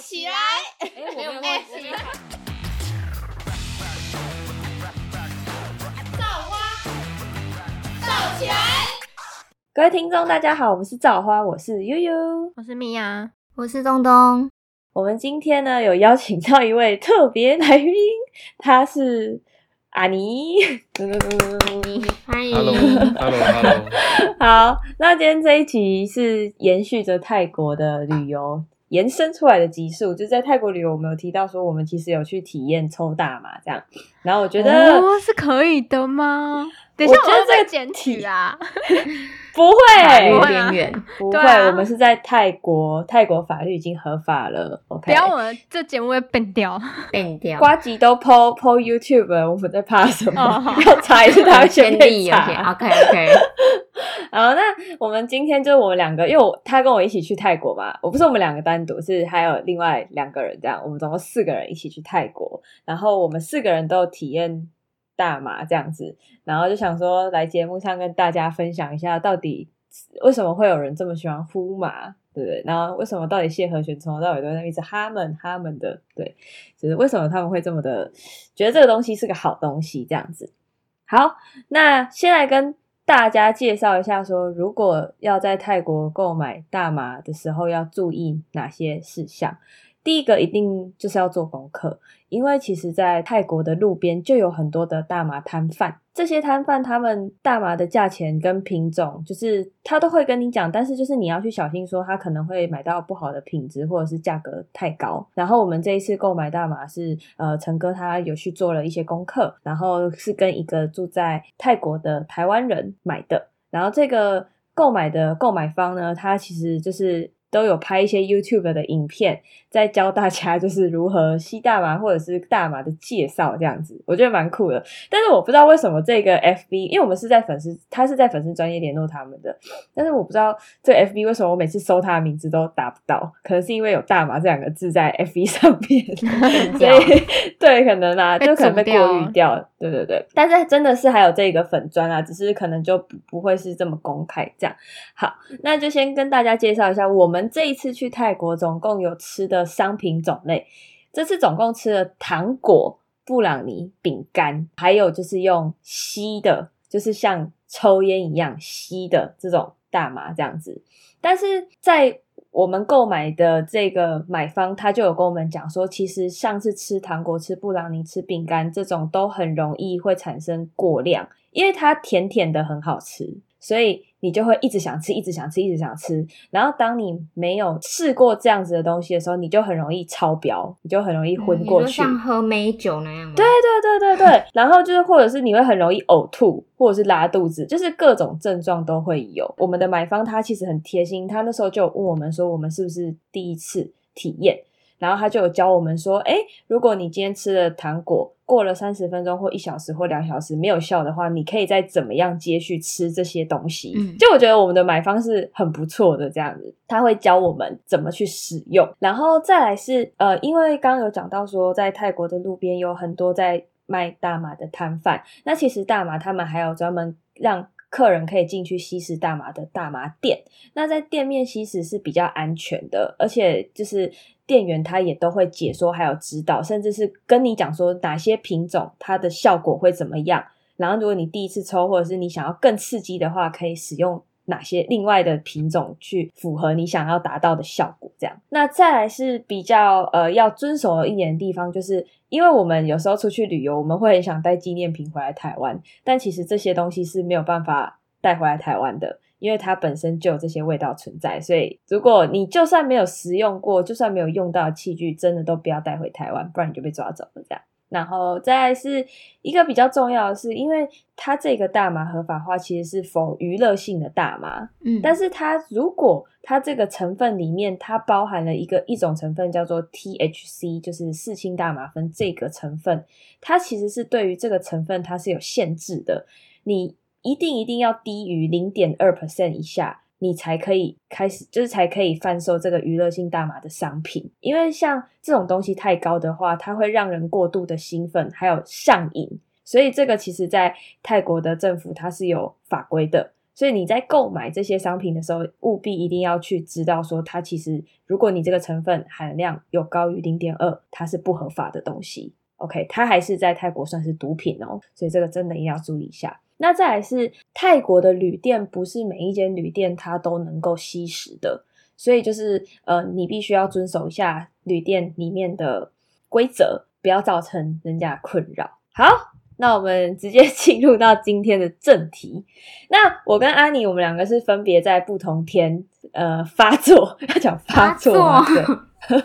起来！哎，我没有忘记。造花，造起来！各位听众，大家好，我们是造花，我是悠悠。我是米娅，我是东东。我们今天呢有邀请到一位特别来宾，他是阿尼。欢迎 Hello，Hello，Hello。好，那今天这一集是延续着泰国的旅游延伸出来的集数，就在泰国旅游，我们有提到说，我们其实有去体验抽大麻这样。然后我觉得、是可以的吗？等一下，我觉得这个我要被检举啊！不会，有点远，不会，我们是在泰国，泰国法律已经合法了。OK，不要我们这节目会变掉。变掉。瓜吉都 PO PO YouTube，了我们在怕什么？要查也是他会先被查。OK OK，好，那我们今天就是我们两个，因为我他跟我一起去泰国嘛，我不是我们两个单独，是还有另外两个人这样，我们总共四个人一起去泰国，然后我们四个人都有体验大麻这样子，然后就想说来节目上跟大家分享一下，到底为什么会有人这么喜欢呼麻，对不对？然后为什么到底谢和弦从头到尾都在一直哈们哈们的，对，就是为什么他们会这么的觉得这个东西是个好东西这样子。好，那先来跟大家介绍一下说如果要在泰国购买大麻的时候要注意哪些事项。第一个一定就是要做功课，因为其实，在泰国的路边就有很多的大麻摊贩，这些摊贩他们大麻的价钱跟品种，就是他都会跟你讲，但是就是你要去小心，说他可能会买到不好的品质，或者是价格太高。然后我们这一次购买大麻是，呃，陈哥他有去做了一些功课，然后是跟一个住在泰国的台湾人买的，然后这个购买的购买方呢，他其实就是。都有拍一些 YouTube 的影片，在教大家就是如何吸大麻或者是大麻的介绍这样子，我觉得蛮酷的。但是我不知道为什么这个 FB，因为我们是在粉丝，他是在粉丝专业联络他们的，但是我不知道这个 FB 为什么我每次搜他的名字都打不到，可能是因为有大麻这两个字在 FB 上面，所以 对，可能啊，就可能被过滤掉，对对对。但是真的是还有这个粉砖啊，只是可能就不不会是这么公开这样。好，那就先跟大家介绍一下，我们这一次去泰国总共有吃的商品种类。这次总共吃了糖果、布朗尼、饼干，还有就是用吸的，就是像抽烟一样吸的这种大麻这样子。但是在我们购买的这个买方，他就有跟我们讲说，其实像是吃糖果、吃布朗尼、吃饼干这种，都很容易会产生过量，因为它甜甜的很好吃，所以你就会一直想吃，一直想吃，一直想吃。然后当你没有试过这样子的东西的时候，你就很容易超标，你就很容易昏过去。像喝美酒那样吗？对对对对对，然后就是或者是你会很容易呕吐，或者是拉肚子，就是各种症状都会有。我们的买方他其实很贴心，他那时候就有问我们说，我们是不是第一次体验，然后他就有教我们说，哎，如果你今天吃了糖果，过了三十分钟或一小时或两小时没有效的话，你可以再怎么样接续吃这些东西。嗯就我觉得我们的买方是很不错的，这样子，他会教我们怎么去使用，然后再来是呃，因为刚刚有讲到说，在泰国的路边有很多在卖大麻的摊贩，那其实大麻他们还有专门让客人可以进去吸食大麻的大麻店，那在店面吸食是比较安全的，而且就是店员他也都会解说，还有指导，甚至是跟你讲说哪些品种它的效果会怎么样。然后，如果你第一次抽，或者是你想要更刺激的话，可以使用哪些另外的品种去符合你想要达到的效果。这样，那再来是比较呃要遵守一点的地方，就是因为我们有时候出去旅游，我们会很想带纪念品回来台湾，但其实这些东西是没有办法带回来台湾的。因为它本身就有这些味道存在，所以如果你就算没有食用过，就算没有用到器具，真的都不要带回台湾，不然你就被抓走了。这样，然后再来是一个比较重要的是，因为它这个大麻合法化其实是否娱乐性的大麻，嗯，但是它如果它这个成分里面它包含了一个一种成分叫做 THC，就是四氢大麻酚这个成分，它其实是对于这个成分它是有限制的，你一定一定要低于零点二 percent 以下。你才可以开始，就是才可以贩售这个娱乐性大麻的商品。因为像这种东西太高的话，它会让人过度的兴奋，还有上瘾。所以这个其实在泰国的政府它是有法规的，所以你在购买这些商品的时候，务必一定要去知道说，它其实如果你这个成分含量有高于零点二，它是不合法的东西。OK，它还是在泰国算是毒品哦，所以这个真的一定要注意一下。那再来是泰国的旅店，不是每一间旅店它都能够吸食的，所以就是呃，你必须要遵守一下旅店里面的规则，不要造成人家困扰。好。那我们直接 进入到今天的正题。那我跟安妮，我们两个是分别在不同天呃发作，要讲发作吗？对，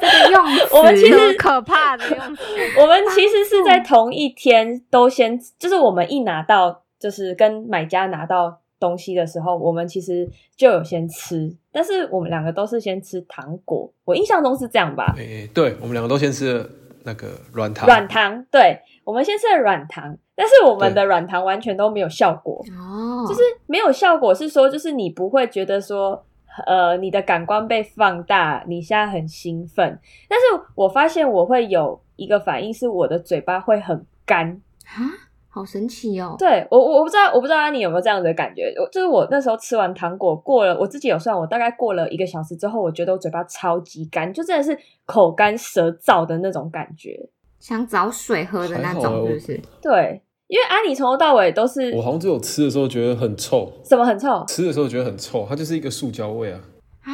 这个用词，我们其实可怕的用词。我们其实是在同一天都先，就是我们一拿到，就是跟买家拿到东西的时候，我们其实就有先吃，但是我们两个都是先吃糖果，我印象中是这样吧？诶、对，我们两个都先吃了那个软糖，软糖，对，我们先吃了软糖，但是我们的软糖完全都没有效果。哦，就是没有效果，是说就是你不会觉得说，呃，你的感官被放大，你现在很兴奋。但是我发现我会有一个反应，是我的嘴巴会很干。啊，好神奇哦！对我，我我不知道，我不知道安妮有没有这样的感觉。我就是我那时候吃完糖果，过了我自己有算，我大概过了一个小时之后，我觉得我嘴巴超级干，就真的是口干舌燥的那种感觉。想找水喝的那种，我是不是？对，因为安妮从头到尾都是我好像只有吃的时候觉得很臭，什么很臭，吃的时候觉得很臭，它就是一个塑胶味啊。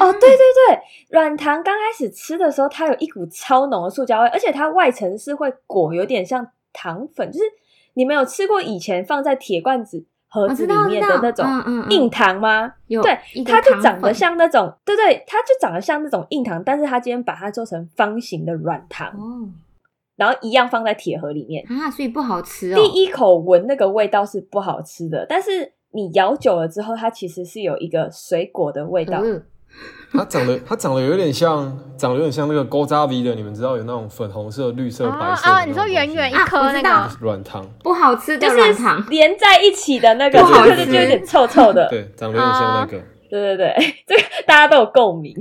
哦，对对对，软糖刚开始吃的时候，它有一股超浓的塑胶味，而且它外层是会裹有点像糖粉，就是你们有吃过以前放在铁罐子盒子里面的那种知道嗯嗯嗯。硬糖吗？有对它就糖长得像那种，对对，它就长得像那种硬糖，但是它今天把它做成方形的软糖，哦然后一样放在铁盒里面。啊，所以不好吃哦。第一口闻那个味道是不好吃的，但是你咬久了之后，它其实是有一个水果的味道。呃它长得它长得有点像，长得有点像那个勾扎 V 的，你们知道有那种粉红色、绿色、白色啊啊！你说圆圆一啊颗那个，软糖，不好吃的就是软糖，连在一起的那个，不好吃就是就有点臭臭的。对，长得有点像那个。对对对，这个大家都有共鸣。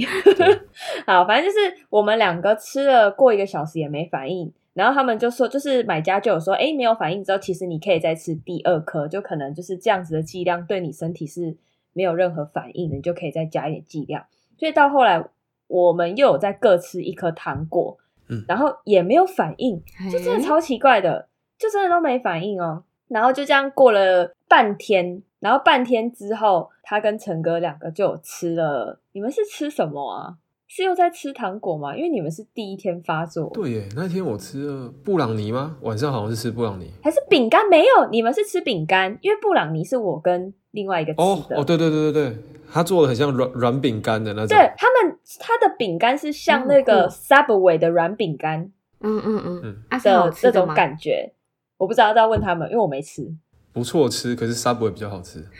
好，反正就是我们两个吃了过一个小时也没反应，然后他们就说，就是买家就有说，哎，没有反应之后，其实你可以再吃第二颗，就可能就是这样子的剂量对你身体是没有任何反应的，你就可以再加一点剂量。所以到后来，我们又有再各吃一颗糖果，嗯然后也没有反应，就真的超奇怪的，就真的都没反应哦。然后就这样过了半天，然后半天之后，他跟陈哥两个就有吃了。你们是吃什么啊？是又在吃糖果吗？因为你们是第一天发作，对耶，那天我吃了布朗尼吗？晚上好像是吃布朗尼。还是饼干？没有，你们是吃饼干，因为布朗尼是我跟另外一个吃的。哦哦，对对对对对，它做的很像软软饼干的那种。对他们，他的饼干是像那个嗯 Subway 的软饼干嗯嗯嗯嗯，啊是好的这种？感觉。我不知道，要问他们，因为我没吃。不错吃，可是 Subway 比较好吃。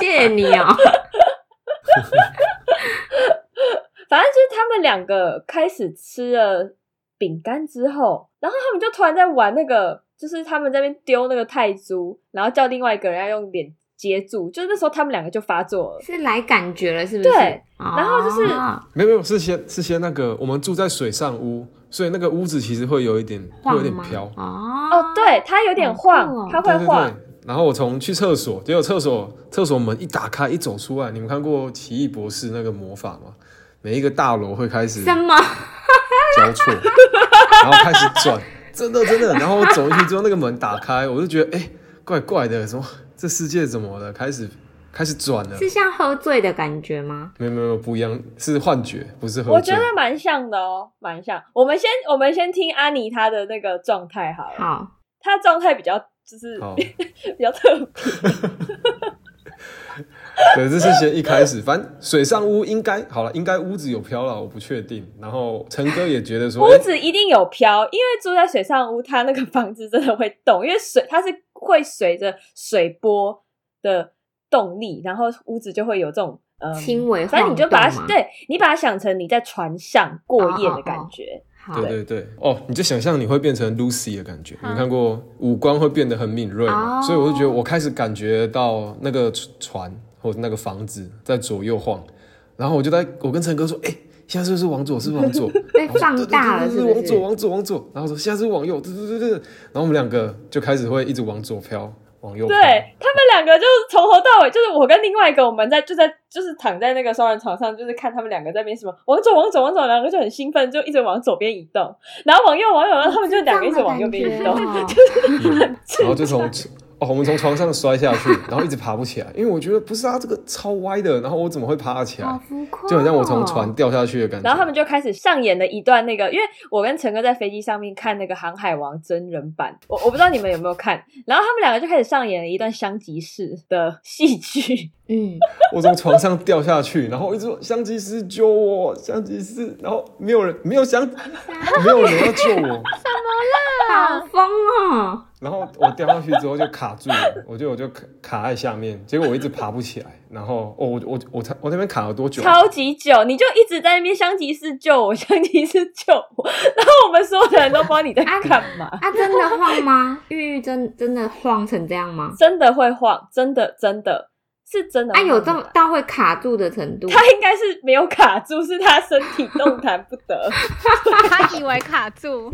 谢谢你哦。反正就是他们两个开始吃了饼干之后，然后他们就突然在玩那个，就是他们在那边丢那个泰铢，然后叫另外一个人要用脸接住，就是那时候他们两个就发作了。是来感觉了，是不是？对哦，然后就是没有没有，是先是先那个，我们住在水上屋，所以那个屋子其实会有一点会有点飘。哦哦，对，它有点晃，它对对会晃对。。然后我从去厕所，结果厕所厕所门一打开，一走出来，你们看过《奇异博士》那个魔法吗？每一个大楼会开始什么？交错，然后开始转，真的真的。然后我走进去之后，那个门打开，我就觉得哎、怪怪的，什么这世界怎么了？开始开始转了。是像喝醉的感觉吗？没有没有没有不一样，是幻觉，不是喝醉。我觉得蛮像的哦，蛮像。我们先我们先听安妮她的那个状态好了，好，她状态比较就是好，比较特别。对，这是先一开始，反正水上屋应该好了，应该屋子有飘了，我不确定。然后陈哥也觉得说，屋哎子一定有飘，因为住在水上屋，它那个房子真的会动，因为水它是会随着水波的动力，然后屋子就会有这种呃轻微反正你就把它对你把它想成你在船上过夜的感觉。好对对对，哦，你就想象你会变成 Lucy 的感觉，你看过五官会变得很敏锐所以我就觉得我开始感觉到那个船或者那个房子在左右晃，然后我就在我跟陈哥说，哎、现在是不是往左？是不是往左？被放大了是往左，往左，往左。然后说现在是往右，对对对对对。然后我们两个就开始会一直往左飘，往右。对他们两个就是从头到尾，就是我跟另外一个，我们在就在就是躺在那个双人床上，就是看他们两个在那边什么往左往左往左，两个就很兴奋，就一直往左边移动，然后往右往右，然后他们就两个一直往右边移动，就是然后就从哦，我们从床上摔下去，然后一直爬不起来，因为我觉得不是啊，这个超歪的，然后我怎么会爬得起来？好浮夸哦，就很像我从船掉下去的感觉。然后他们就开始上演了一段那个，因为我跟陈哥在飞机上面看那个《航海王》真人版，我我不知道你们有没有看，然后他们两个就开始上演了一段香吉士的戏剧，嗯，我从床上掉下去，然后一直说香吉士救我，香吉士，然后没有人，没有香，没有人要救我，好疯哦！然后我掉下去之后就卡住了，我就我就卡卡在下面，结果我一直爬不起来，然后哦我我我才我那边卡了多久？超级久，你就一直在那边香吉士救我，香吉士救我，然后我们所有的人都不知道你在干嘛，啊，真的晃吗？玉玉真真的晃成这样吗？真的会晃，真的真的是真的啊，有这么到会卡住的程度？他应该是没有卡住，是他身体动弹不得。他以为卡住，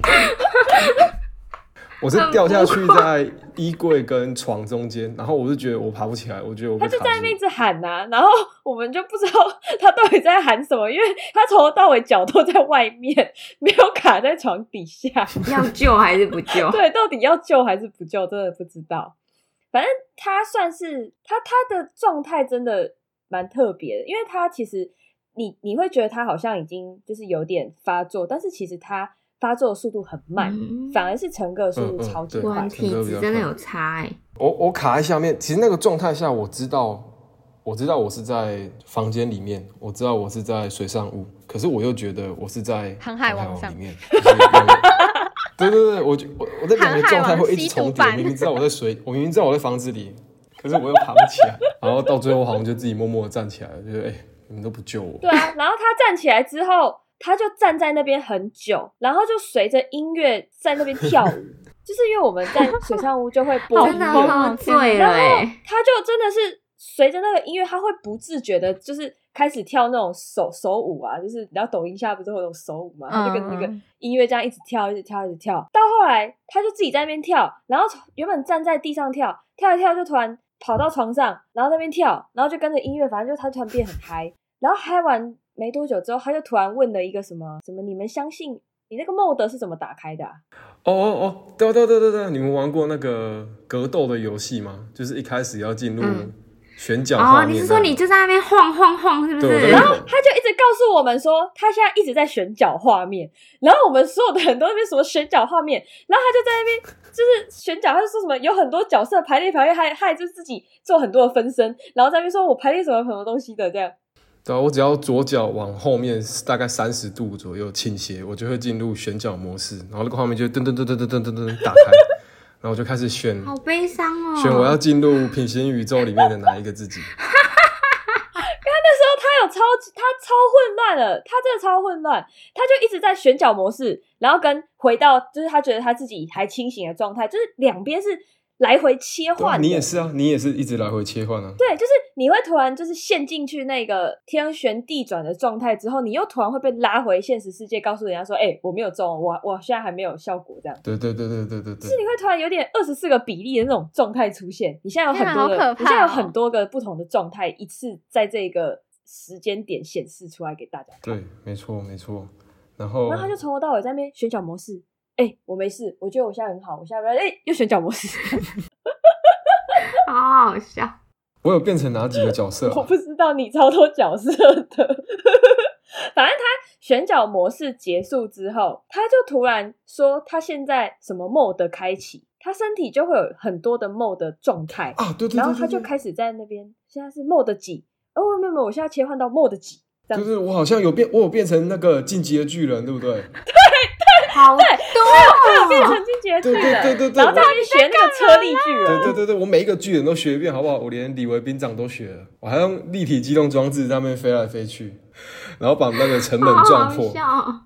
我是掉下去在衣柜跟床中间，然后我就觉得我爬不起来，我觉得我他就在那边一。直喊呐、然后我们就不知道他到底在喊什么，因为他从头到尾脚都在外面，没有卡在床底下。要救还是不救？对，到底要救还是不救，真的不知道。反正他算是他他的状态真的蛮特别的，因为他其实你你会觉得他好像已经就是有点发作，但是其实他发作的速度很慢，嗯反而是陈哥速度超级快。体质真的有差哎、我我卡在下面，其实那个状态下，我知道，我知道我是在房间里面，我知道我是在水上屋，可是我又觉得我是在航海王上里面。对对对，我就我我的两个状态会一直重叠，明明知道我在水，我明明知道我在房子里，可是我又爬不起来，然后到最后好像就自己默默的站起来了，就是哎、你们都不救我。对啊，然后他站起来之后，他就站在那边很久，然后就随着音乐在那边 跳舞。就是因为我们在水上屋就会播音真的乐，喝醉了然后哎、他就真的是随着那个音乐，他会不自觉的，就是开始跳那种手手舞啊，就是你知道抖音下不是会有手舞嘛，他就跟着那个嗯音乐这样一直跳，一直跳，一直跳。到后来，他就自己在那边跳，然后原本站在地上跳，跳一跳就突然跑到床上，然后在那边跳，然后就跟着音乐，反正就他突然变很嗨，然后嗨完没多久之后，他就突然问了一个什么什么，你们相信你那个 mod 是怎么打开的、啊？哦哦哦，对对对对对，你们玩过那个格斗的游戏吗？就是一开始要进入嗯选角画哦，你是说你就在那边晃晃晃，是不是？对我在那边他就一直告诉我们说，他现在一直在选角画面，然后我们所有的人都在那边什么选角画面，然后他就在那边就是选角，他就说什么有很多角色排列排列，还还就自己做很多的分身，然后在那边说我排列什么什么东西的这样。对啊，我只要左脚往后面大概三十度左右倾斜，我就会进入选角模式，然后那个画面就噔噔噔噔噔噔噔噔打开，然后我就开始选好悲伤哦。选我要进入平行宇宙里面的哪一个自己。那时候他有超级，他超混乱了，他真的超混乱，他就一直在选角模式，然后跟回到就是他觉得他自己还清醒的状态，就是两边是来回切换。你也是啊，你也是一直来回切换啊。对，就是你会突然就是陷进去那个天旋地转的状态之后，你又突然会被拉回现实世界，告诉人家说：“哎、我没有中，我我现在还没有效果。”这样，对对对对对对是。你会突然有点二十四个比例的那种状态出现。你现在有很多个，你现在有很多个不同的状态，一次在这个时间点显示出来给大家看。对，没错没错。然后然后他就从头到尾在那边选角模式。哎、我没事，我觉得我现在很好，我现在哎、又选角模式，好好笑。我有变成哪几个角色、我啊？不知道你超多角色的。反正他选角模式结束之后，他就突然说他现在什么 mode 开启，他身体就会有很多的 mode 状态，啊，对对对然后他就开始在那边，现在是 mode 几？哦，没有没有，我现在切换到 mode 几，这样子。对对，我好像有变，我有变成那个进击的巨人，对不对？好多他有变成进阶巨对对，对对对然后在那边学那个车力巨人，对对对对，我每一个巨人都学一遍，好不好？我连李维兵长都学了，我还用立体机动装置在那边飞来飞去，然后把那个城门撞破。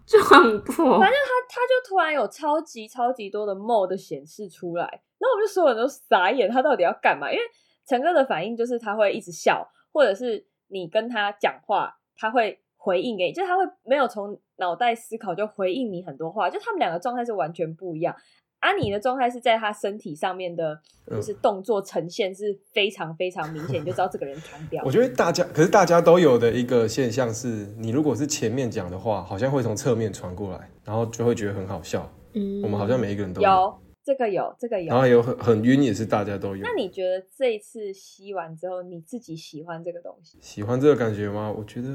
撞破反。正他他就突然有超级超级多的 mode 显示出来，然后我们就所有人都傻眼，他到底要干嘛？因为陈哥的反应就是他会一直笑，或者是你跟他讲话，他会回应给你，就是他会没有从脑袋思考就回应你很多话，就他们两个状态是完全不一样。阿尼的状态是在他身体上面的，嗯就是动作呈现是非常非常明显，你就知道这个人强调我。觉得大家，可是大家都有的一个现象是，你如果是前面讲的话，好像会从侧面传过来，然后就会觉得很好笑。嗯我们好像每一个人都有这个有这个有然。后有很很晕，也是大家都有。那你觉得这一次吸完之后，你自己喜欢这个东西？喜欢这个感觉吗？我觉得，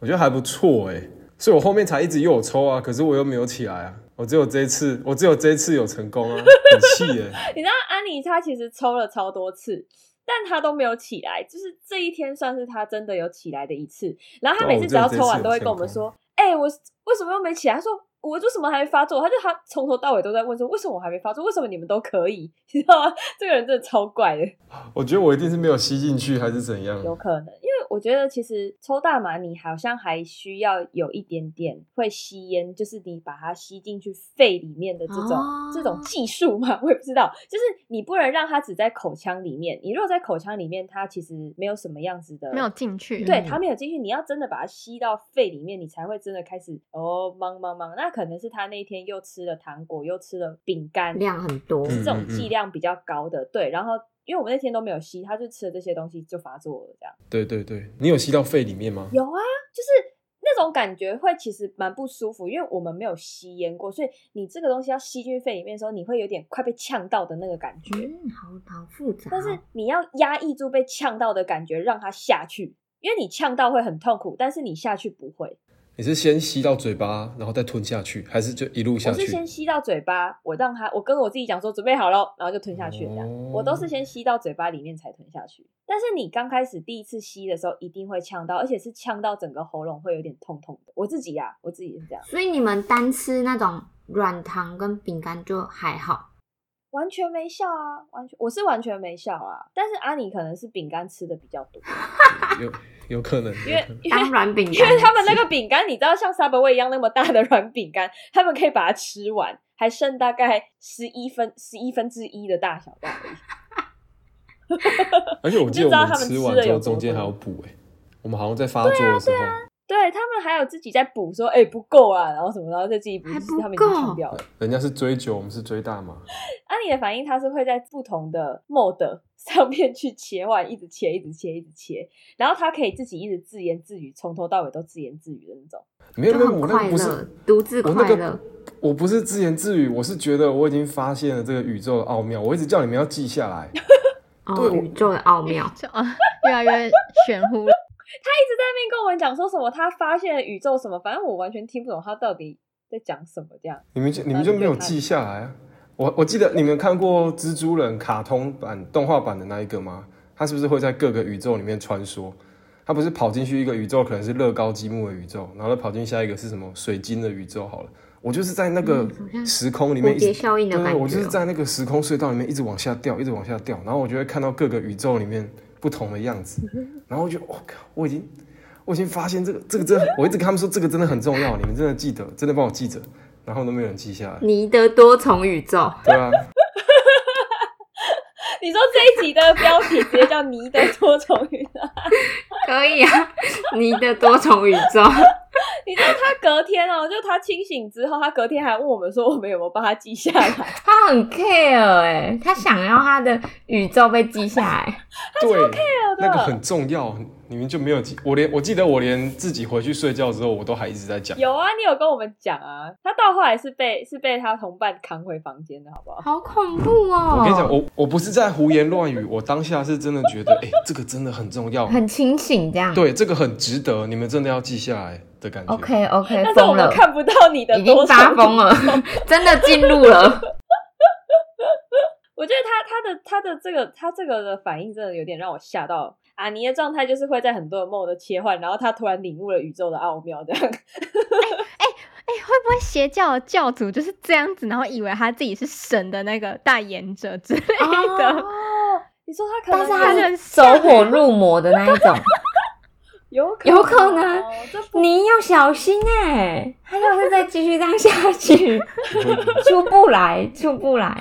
我觉得还不错哎，所以我后面才一直又有抽啊，可是我又没有起来啊，我只有这一次，我只有这一次有成功啊，很气哎。你知道安妮她其实抽了超多次，但她都没有起来，就是这一天算是她真的有起来的一次。然后她哦每次只要抽完都会跟我们成说：“哎、我为什么又没起来？”她说。我为什么还没发作？他就他从头到尾都在问说，为什么我还没发作？为什么你们都可以？你知道吗？这个人真的超怪的。我觉得我一定是没有吸进去，还是怎样？有可能，因为我觉得其实抽大麻，你好像还需要有一点点会吸烟，就是你把它吸进去肺里面的这种、哦这种技术嘛，我也不知道。就是你不能让它只在口腔里面，你如果在口腔里面，它其实没有什么样子的，没有进去。对，嗯它没有进去，你要真的把它吸到肺里面，你才会真的开始哦，忙忙忙。那可能是他那天又吃了糖果，又吃了饼干，量很多，嗯这种剂量比较高的，对。然后因为我们那天都没有吸，他就吃了这些东西就发作了，这样。对对对，你有吸到肺里面吗？有啊，就是那种感觉会其实蛮不舒服，因为我们没有吸烟过，所以你这个东西要吸进去肺里面的时候，你会有点快被呛到的那个感觉。嗯，好好复杂哦。但是你要压抑住被呛到的感觉，让它下去，因为你呛到会很痛苦，但是你下去不会。你是先吸到嘴巴，然后再吞下去，还是就一路下去我是？先吸到嘴巴，我让它，我跟我自己讲说准备好了，然后就吞下去了这样。哦我都是先吸到嘴巴里面才吞下去。但是你刚开始第一次吸的时候，一定会呛到，而且是呛到整个喉咙会有点痛痛的。我自己呀、我自己是这样，所以你们单吃那种软糖跟饼干就还好，完全没笑啊，完全我是完全没笑啊。但是阿尼可能是饼干吃的比较多，有有可能，因为有可能因为当软饼干，因为他们那个饼干，你知道像 Subway 一样那么大的软饼干，他们可以把它吃完，还剩大概十一分十一分之一的大小而已。而且我 记得我们你就知道他们吃完之后吃的有中间还多有补哎，我们好像在发作的时候，对他们还有自己在补说，哎、不够啊，然后什么，然后再自己补，还就是他们已经不够强调了。人家是追酒，我们是追大麻。安妮的反应，它是会在不同的 mode 上面去切换，一直切，一直切，一直切，然后他可以自己一直自言自语，从头到尾都自言自语的那种。就没有没有，我那个不是乐，独自我那个快乐。我不是自言自语，我是觉得我已经发现了这个宇宙的奥妙，我一直叫你们要记下来。哦对，宇宙的奥妙，越来越玄乎了。他一直在那边跟我们讲说什么，他发现了宇宙什么，反正我完全听不懂他到底在讲什么。这样，你们就你们就没有记下来啊？我我记得你们看过蜘蛛人卡通版动画版的那一个吗？他是不是会在各个宇宙里面穿梭？他不是跑进去一个宇宙，可能是乐高积木的宇宙，然后再跑进下一个是什么水晶的宇宙？好了，我就是在那个时空里面一直蝴蝶效应的对，感觉哦我就是在那个时空隧道里面一直往下掉，一直往下掉，然后我就会看到各个宇宙里面不同的样子，然后我就我靠，我已经我已经发现这个这个真的，我一直跟他们说这个真的很重要，你们真的记得，真的帮我记着，然后都没有人记下来，尼的多重宇宙，对啊，你说这一集的标题直接叫“你的多重宇宙。可以啊，你的多重宇宙，”，你知道他隔天哦，就他清醒之后，他隔天还问我们说，我们有没有帮他记下来？他很 care 哎、他想要他的宇宙被记下来，他超 care 的，那个很重要，你们就没有记，我连我记得我连自己回去睡觉之后，我都还一直在讲，有啊，你有跟我们讲啊。他到后来是被是被他同伴扛回房间的，好不好？好恐怖哦！我跟你讲，我我不是在胡言乱语，我当下是真的觉得，哎、这个真的很重要，很清醒这样。对，这个很值得，你们真的要记下来的感觉。，OK OK，但是我们疯了，看不到你的已经发疯了，真的进入了。我觉得他他的他的这个他这个的反应真的有点让我吓到。阿尼的状态就是会在很多的梦的切换，然后他突然领悟了宇宙的奥妙，这样。哎哎、会不会邪教的教主就是这样子，然后以为他自己是神的那个代言者之类的？哦，你说他可能但是他是走火入魔的那一种，有可有可能你要小心哎、他要是再继续这样下去，出不来，出不来。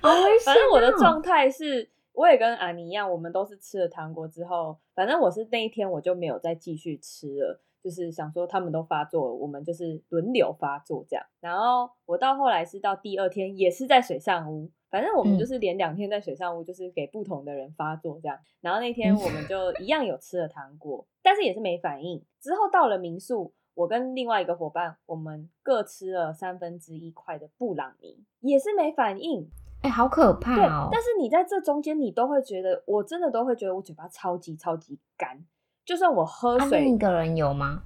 好危险哦反正我的状态是，我也跟安妮一样，我们都是吃了糖果之后，反正我是那一天我就没有再继续吃了，就是想说他们都发作了，我们就是轮流发作这样。然后我到后来是到第二天，也是在水上屋，反正我们嗯就是连两天在水上屋，就是给不同的人发作这样。然后那天我们 就一样有吃了糖果，但是也是没反应。之后到了民宿，我跟另外一个伙伴，我们各吃了三分之一块的布朗尼，也是没反应。哎、好可怕，哦！但是你在这中间，你都会觉得，我真的都会觉得我嘴巴超级超级干，就算我喝另一个人有吗？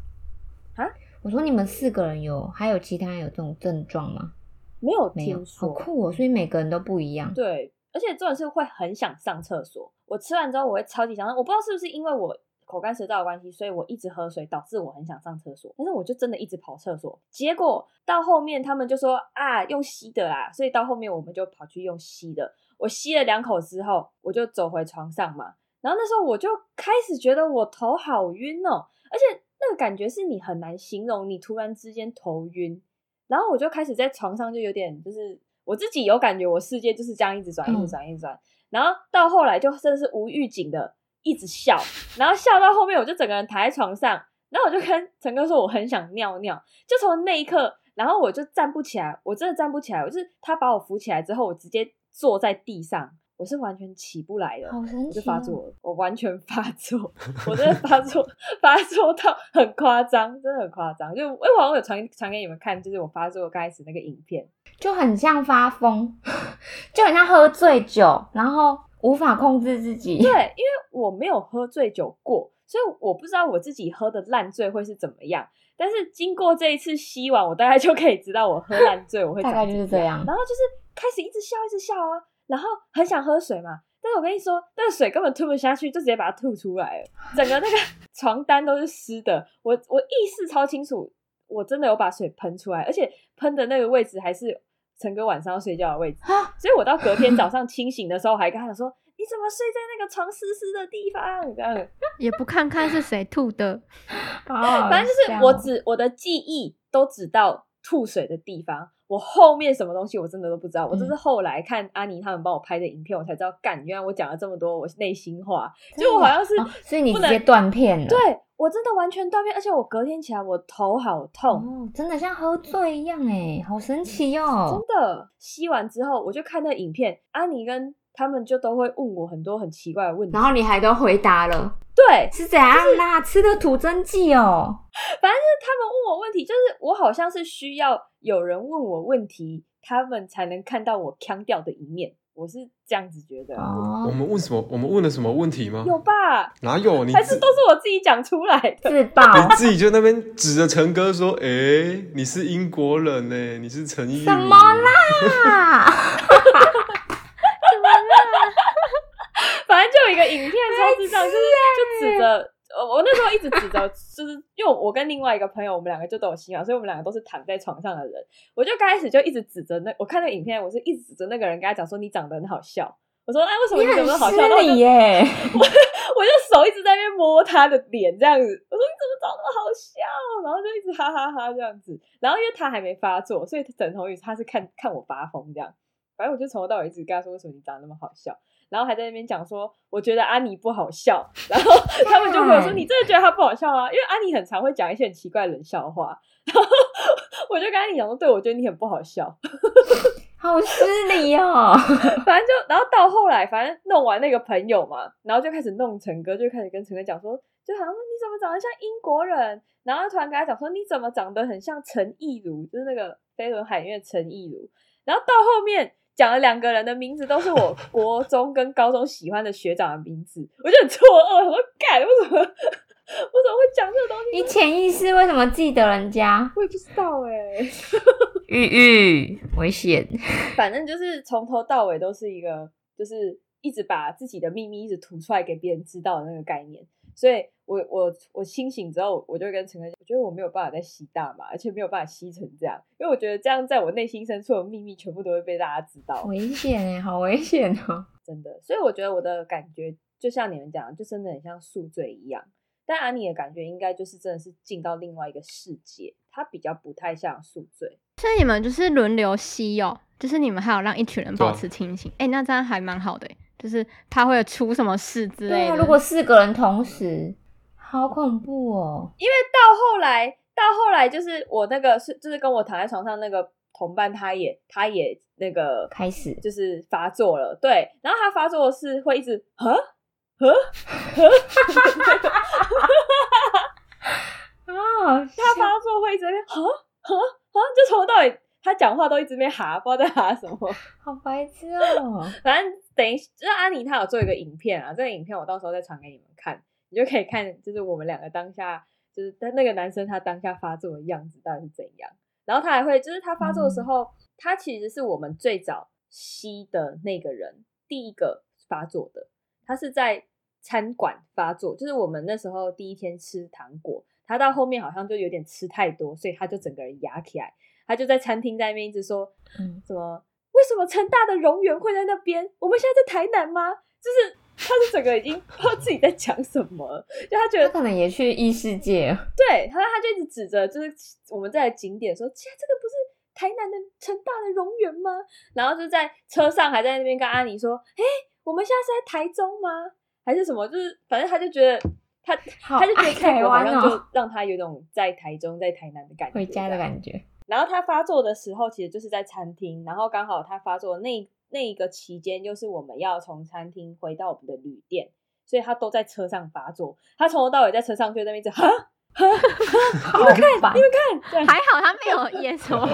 啊？我说你们四个人有，还有其他人有这种症状吗？没有没有听，说，好酷哦！所以每个人都不一样。对，而且重点是会很想上厕所。我吃完之后，我会超级想上，我不知道是不是因为我口干舌燥的关系，所以我一直喝水，导致我很想上厕所。但是我就真的一直跑厕所，结果到后面他们就说啊，用吸的啦，所以到后面我们就跑去用吸的。我吸了两口之后，我就走回床上嘛。然后那时候我就开始觉得我头好晕哦，而且那个感觉是你很难形容，你突然之间头晕。然后我就开始在床上就有点就是我自己有感觉，我世界就是这样一直转，一嗯直转，一直转。然后到后来就真的是无预警的一直笑，然后笑到后面我就整个人躺在床上，然后我就跟陈哥说我很想尿尿，就从那一刻，然后我就站不起来，我真的站不起来，我就是他把我扶起来之后，我直接坐在地上，我是完全起不来的。好神奇、哦！我就发作了，我完全发作，我真的发作，发作到很夸张，真的很夸张。就哎，我有传传给你们看，就是我发作刚开始那个影片，就很像发疯，就很像喝醉酒，然后无法控制自己。对，因为我没有喝醉酒过，所以我不知道我自己喝的烂醉会是怎么样。但是经过这一次吸完，我大概就可以知道我喝烂醉我会大概长怎就是这样然后就是开始一直笑，一直笑啊，然后很想喝水嘛。但是我跟你说，那个水根本吞不下去，就直接把它吐出来了，整个那个 床单都是湿的。我我意识超清楚，我真的有把水喷出来，而且喷的那个位置还是陈哥晚上要睡觉的位置。啊所以我到隔天早 上清醒的时候，还跟他讲说：“你怎么睡在那个床湿湿的地方？”这样，也不看看是谁吐的，反反正就是我只我的记忆都只到吐水的地方，我后面什么东西我真的都不知道。我嗯这是后来看阿妮他们帮我拍的影片，我才知道，干，原来我讲了这么多我内心话，就我好像是哦所以你直接断片了。对我真的完全断片，而且我隔天起来我头好痛。哦，真的像喝醉一样哎，好神奇哦！真的吸完之后，我就看那影片，安妮跟他们就都会问我很多很奇怪的问题。然后你还都回答了，对，是怎样啦？吃的吐真剂哦。反正就是他们问我问题，就是我好像是需要有人问我问题，他们才能看到我腔调的一面。我是这样子觉得，我哦，们问什么？我们问了什么问题吗？有吧？哪有？你还是都是我自己讲出来的？自爆你自己就那边指着陈哥说：“哎、你是英国人呢，你是陈毅什么啦？反正就有一个影片超智障，就是就指着。呃，我那时候一直指着，就是因为我跟另外一个朋友，我们两个就都有吸嘛，所以我们两个都是躺在床上的人。我就刚开始就一直指着那，我看那影片，我是一直指着那个人，跟他讲说你长得很好笑。我说哎，为什么你你长得好笑？然后我就失礼耶！我就手一直在那边摸他的脸，这样子。我说你怎么长那么好笑？然后就一直哈哈哈这样子。然后因为他还没发作，所以等同于他是看看我发疯这样。反正我就从头到尾一直跟他说，为什么你长得那么好笑？然后还在那边讲说，我觉得安妮不好笑。然后他们就会说，你真的觉得她不好笑吗？因为安妮很常会讲一些很奇怪的冷笑话。然后我就跟安妮讲说，对我觉得你很不好笑。好失礼哦。反正就，然后到后来，反正弄完那个朋友嘛，然后就开始弄陈哥，就开始跟陈哥讲说，就好像说你怎么长得像英国人，然后突然跟他讲说你怎么长得很像陈意如，就是那个飞轮海里面的陈意如，然后到后面讲了两个人的名字都是我 国中跟高中喜欢的学长的名字，我就很错愕，我说干，为什么我怎么会讲这个东西？你潜意识为什么记得人家？我也不知道哎、玉玉，危险！反正就是从头到尾都是一个，就是一直把自己的秘密一直吐出来给别人知道的那个概念。所以我我我清醒之后，我就跟陈哥讲，我觉得我没有办法再吸大麻，而且没有办法吸成这样，因为我觉得这样在我内心深处的秘密全部都会被大家知道，危险哎，好危险哦！真的。所以我觉得我的感觉就像你们讲，就真的很像宿醉一样。但安妮的感觉应该就是真的是进到另外一个世界，她比较不太像宿醉。所以你们就是轮流吸哦，就是你们还有让一群人保持清醒，哎、那这样还蛮好的欸，就是他会出什么事之对啊，类的。如果四个人同时，好恐怖哦。因为到后来，到后来就是我那个是就是跟我躺在床上那个同伴，他也他也那个开始。就是发作了，对，然后他发作是会一直啊啊啊，他发作会一直在那边呵呵呵，就从头到尾他讲话都一直在哈，不知道在哈什么。好白痴哦。反正等一下就是安妮她有做一个影片啊，这个影片我到时候再传给你们看，你就可以看就是我们两个当下就是但那个男生他当下发作的样子到底是怎样，然后他还会就是他发作的时候，他其实是我们最早吸的那个人第一个发作的，他是在餐馆发作，就是我们那时候第一天吃糖果，他到后面好像就有点吃太多，所以他就整个人压起来，他就在餐厅在那边一直说，嗯，什么？为什么成大的荣园会在那边？我们现在在台南吗？就是他是整个已经不知道自己在讲什么，就他觉得他可能也去异世界了。对，他他就一直指着就是我们在景点说，现在这个不是台南的成大的荣园吗？然后就在车上还在那边跟阿尼说，哎、我们现在是在台中吗？还是什么？就是反正他就觉得他好他就觉得台泰国好像湾哦就让他有种在台中在台南的感觉，回家的。感觉。然后他发作的时候，其实就是在餐厅，然后刚好他发作的那那一个期间，就是我们要从餐厅回到我们的旅店，所以他都在车上发作。他从头到尾在车上就在那边哈哈好烦，这样还好他没有演什么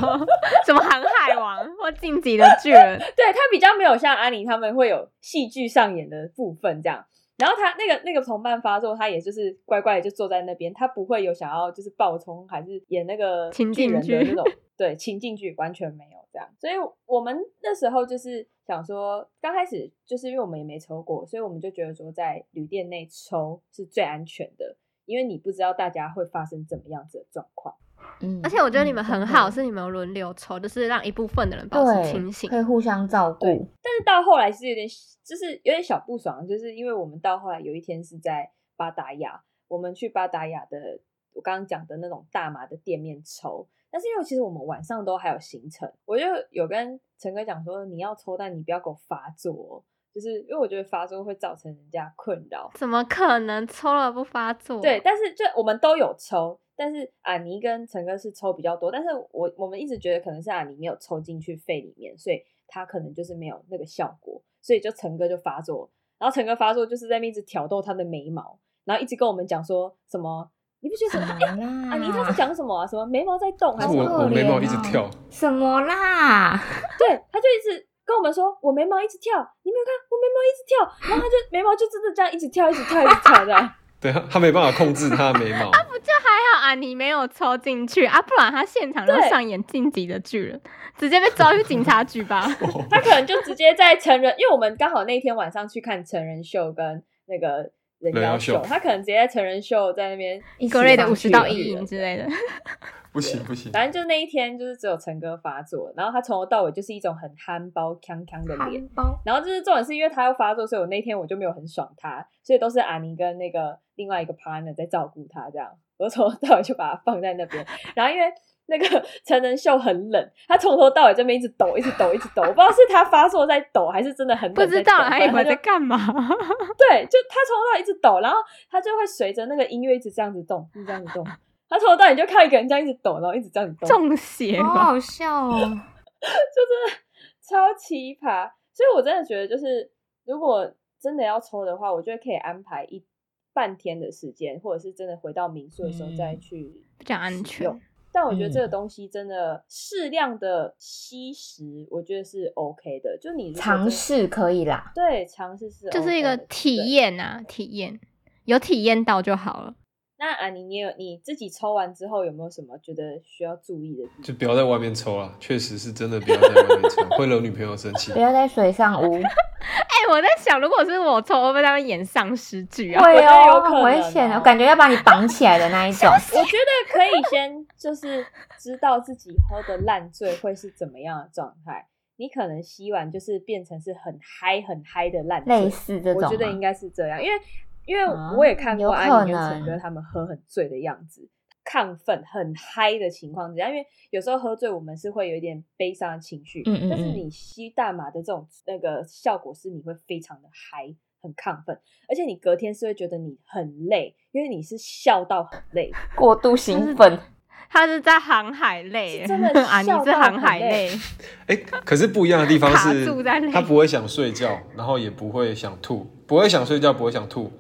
什么 航海王或晋级的巨人，对他比较没有像安妮他们会有戏剧上演的部分这样。然后他那个那个同伴发作，他也就是乖乖的就坐在那边，他不会有想要就是爆冲还是演那个情巨人境剧的那种对情境剧完全没有这样。所以我们那时候就是想说，刚开始就是因为我们也没抽过，所以我们就觉得说在旅店内抽是最安全的，因为你不知道大家会发生怎么样子的状况。嗯而且我觉得你们嗯很好，是你们有轮流抽，就是让一部分的人保持清醒可。以互相照顾。但是到后来是有点，就是有点小不爽，就是因为我们到后来有一天是在巴达雅，我们去巴达雅的我刚刚讲的那种大麻的店面抽，但是因为其实我们晚上都还有行程，我就有跟陈哥讲说，你要抽，但你不要给我发作哦，就是因为我觉得发作会造成人家困扰。怎么可能抽了不发作？对，，但是就我们都有抽，但是阿尼跟陈哥是抽比较多，但是我我们一直觉得可能是阿尼没有抽进去肺里面，所以他可能就是没有那个效果，所以就陈哥就发作，然后陈哥发作就是在那边一直挑逗他的眉毛，然后一直跟我们讲说什么，你不觉得什么？哎、啦阿尼他是讲什么啊？什么眉毛在动还是什么？我我眉毛一直跳，什么啦？对，他就一直跟我们说，我眉毛一直跳，你没有看我眉毛一直跳，然后他就眉毛就真的这样一直跳，一直跳，一直跳这样。对他他没办法控制他的眉毛，啊，不就还好啊，你没有抽进去啊，不然他现场就上演晋级的巨人，直接被抓去警察局吧。他可能就直接在成人，因为我们刚好那天晚上去看成人秀跟那个人妖秀，他可能直接在成人秀在那边，一起格瑞的五十道阴影之类的，不行不行，反正就那一天就是只有陈哥发作，然后他从头到尾就是一种很憨包锵锵的脸，包，然后就是重点是因为他要发作，所以我那天我就没有很爽他，所以都是阿尼跟那个另外一个 partner 在照顾他这样，我从头到尾就把他放在那边，然后因为。那个 成人秀很冷，他从头到尾这边一直抖，一直抖，一直抖。我不知道是他发作在抖，还是真的很冷不知道，还以为在干嘛。对，就他从头到尾一直抖，然后他就会随着那个音乐一直这样子动，一直这样子动。他从头到尾就看一个人这样一直抖，然后一直这样子动，中邪吧？好好笑哦。就真的超奇葩。所以我真的觉得，就是如果真的要抽的话，我觉得可以安排一半天的时间，或者是真的回到民宿的时候嗯再去比较安全用。但我觉得这个嗯东西真的适量的吸食，我觉得是 OK 的。就你尝试可以啦。对尝试是就是一个体验啊，体验有体验到就好了。那啊，你你有你自己抽完之后有没有什么觉得需要注意的？就不要在外面抽了，确实是真的不要在外面抽，会惹女朋友生气不。要在水上屋，哎、我在想，如果是我抽，会不会在那边演丧尸剧啊？会觉得有哦，可能很危险我感觉要把你绑起来的那一种。我觉得可以先就是知道自己喝的烂醉会是怎么样的状态。你可能吸完就是变成是很嗨很嗨的烂醉，类似这种吗，我觉得应该是这样，因为因为啊我也看过有安妮跟陈哥他们喝很醉的样子，亢奋、很嗨的情况之下，因为有时候喝醉我们是会有一点悲伤的情绪，嗯嗯嗯但是你吸大麻的这种那个效果是你会非常的嗨。很亢奋，而且你隔天是会觉得你很累，因为你是笑到很累，过度。兴奋，他是在航海类，真的 啊，你是笑到航海累类，哎，可是不一样的地方 是他不会想睡觉，然后也不会想吐，不会想睡觉，不会想吐，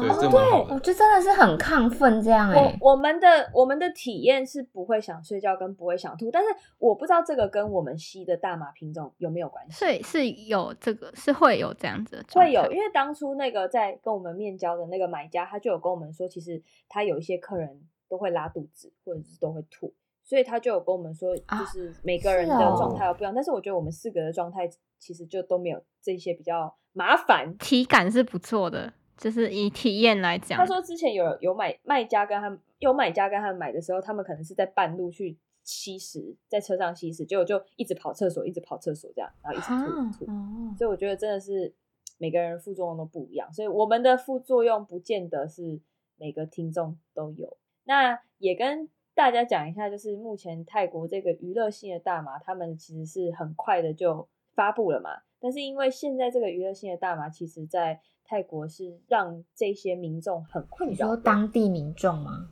对，这蛮好的。我觉得真的是很亢奋这样哎、我我们的我们的体验是不会想睡觉跟不会想吐，但是我不知道这个跟我们吸的大麻品种有没有关系。所以是有这个是会有这样子的，会有，因为当初那个在跟我们面交的那个买家，他就有跟我们说，其实他有一些客人都会拉肚子，或者是都会吐，所以他就有跟我们说，啊就是每个人的状态不一样。但是我觉得我们四个的状态其实就都没有这些比较麻烦。体感是不错的，就是以体验来讲，他说之前有有买卖家跟他们有买家跟他们买的时候，他们可能是在半路去吸食，在车上吸食，结果就一直跑厕所，一直跑厕所这样，然后一直吐吐。哦，所以我觉得真的是每个人副作用都不一样，所以我们的副作用不见得是每个听众都有。那也跟大家讲一下，就是目前泰国这个娱乐性的大麻，他们其实是很快的就发布了嘛。但是因为现在这个娱乐性的大麻，其实在泰国是让这些民众很困你说。当地民众吗？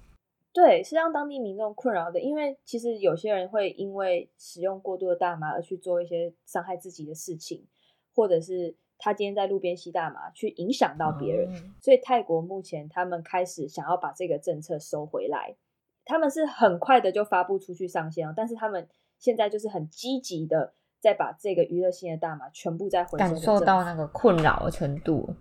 对，是让当地民众困扰的，因为其实有些人会因为使用过度的大麻而去做一些伤害自己的事情，或者是他今天在路边吸大麻去影响到别人，哦所以泰国目前他们开始想要把这个政策收回来，他们是很快的就发布出去上线了，但是他们现在就是很积极的在把这个娱乐性的大麻全部再回收感受到那个困扰的程度。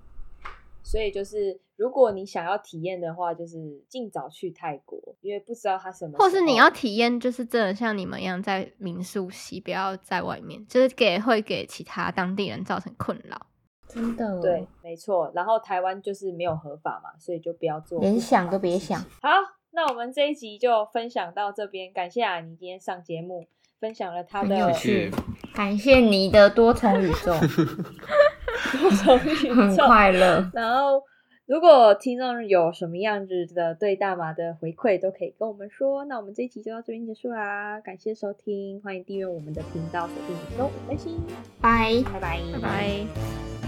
所以就是，如果你想要体验的话，就是尽早去泰国，因为不知道它什么。或是你要体验，就是真的像你们一样在民宿洗，不要在外面，就是给会给其他当地人造成困扰。真的，哦对，，没错。然后台湾就是没有合法嘛，所以就不要做，连想都别想。好，那我们这一集就分享到这边，感谢啊，你今天上节目分享了他的有趣感谢你的多重宇宙，多重宇很宙。快乐。然后，如果听众有什么样子的对大麻的回馈，都可以跟我们说。那我们这一集就到这边结束啦，感谢收听，欢迎订阅我们的频道，锁定每周五更新，拜。拜拜，拜拜。